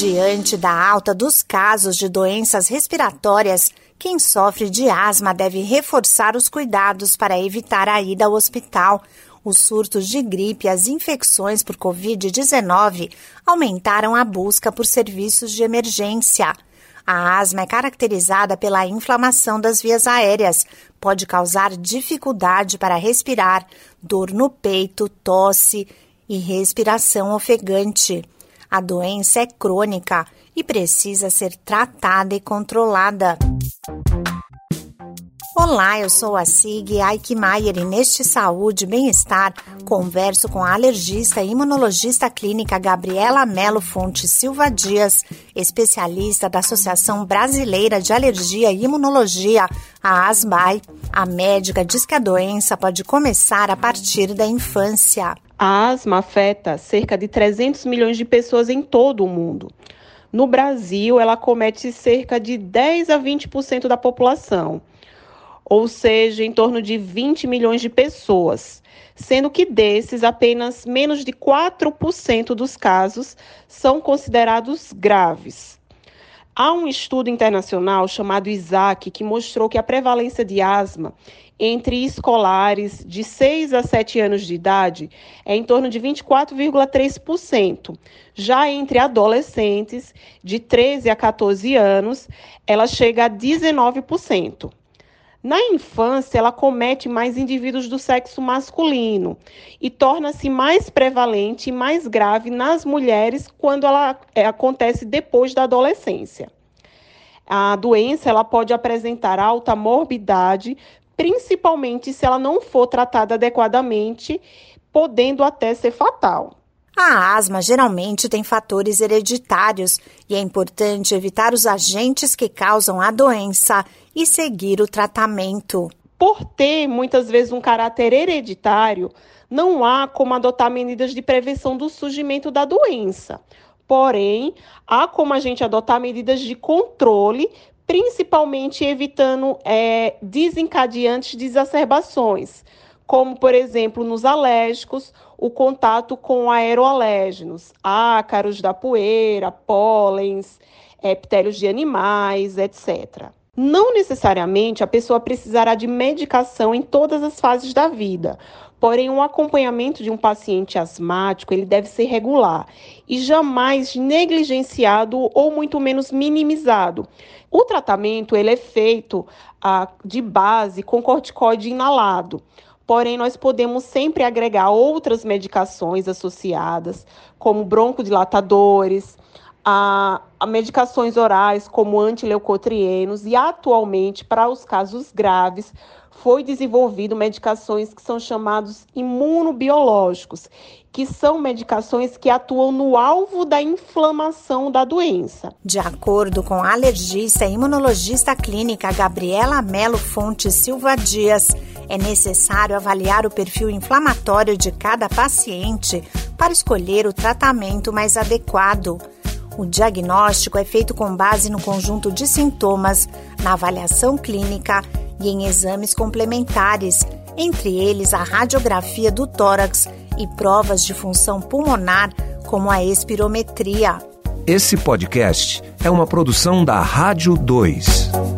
Diante da alta dos casos de doenças respiratórias, quem sofre de asma deve reforçar os cuidados para evitar a ida ao hospital. Os surtos de gripe e as infecções por Covid-19 aumentaram a busca por serviços de emergência. A asma é caracterizada pela inflamação das vias aéreas, pode causar dificuldade para respirar, dor no peito, tosse e respiração ofegante. A doença é crônica e precisa ser tratada e controlada. Olá, eu sou a Sig Aikmaier e neste Saúde e Bem-Estar converso com a alergista e imunologista clínica Gabriela Melo Fonte Silva Dias, especialista da Associação Brasileira de Alergia e Imunologia, a ASBAI. A médica diz que a doença pode começar a partir da infância. A asma afeta cerca de 300 milhões de pessoas em todo o mundo. No Brasil, ela comete cerca de 10 a 20% da população, ou seja, em torno de 20 milhões de pessoas, sendo que desses apenas menos de 4% dos casos são considerados graves. Há um estudo internacional chamado ISAC que mostrou que a prevalência de asma entre escolares de 6 a 7 anos de idade é em torno de 24,3%. Já entre adolescentes de 13 a 14 anos, ela chega a 19%. Na infância, ela comete mais indivíduos do sexo masculino e torna-se mais prevalente e mais grave nas mulheres quando ela é, acontece depois da adolescência. A doença ela pode apresentar alta morbidade, principalmente se ela não for tratada adequadamente, podendo até ser fatal. A asma geralmente tem fatores hereditários e é importante evitar os agentes que causam a doença e seguir o tratamento. Por ter muitas vezes um caráter hereditário, não há como adotar medidas de prevenção do surgimento da doença. Porém, há como a gente adotar medidas de controle, principalmente evitando é, desencadeantes de exacerbações, como, por exemplo, nos alérgicos, o contato com aeroalérgenos, ácaros da poeira, pólens, epitérios de animais, etc. Não necessariamente a pessoa precisará de medicação em todas as fases da vida, porém um acompanhamento de um paciente asmático ele deve ser regular e jamais negligenciado ou muito menos minimizado. O tratamento ele é feito ah, de base com corticoide inalado. Porém, nós podemos sempre agregar outras medicações associadas, como broncodilatadores, a, a medicações orais como antileucotrienos e atualmente para os casos graves foi desenvolvido medicações que são chamados imunobiológicos, que são medicações que atuam no alvo da inflamação da doença. De acordo com a alergista e imunologista clínica Gabriela Melo Fonte Silva Dias, é necessário avaliar o perfil inflamatório de cada paciente para escolher o tratamento mais adequado. O diagnóstico é feito com base no conjunto de sintomas, na avaliação clínica e em exames complementares, entre eles a radiografia do tórax e provas de função pulmonar, como a espirometria. Esse podcast é uma produção da Rádio 2.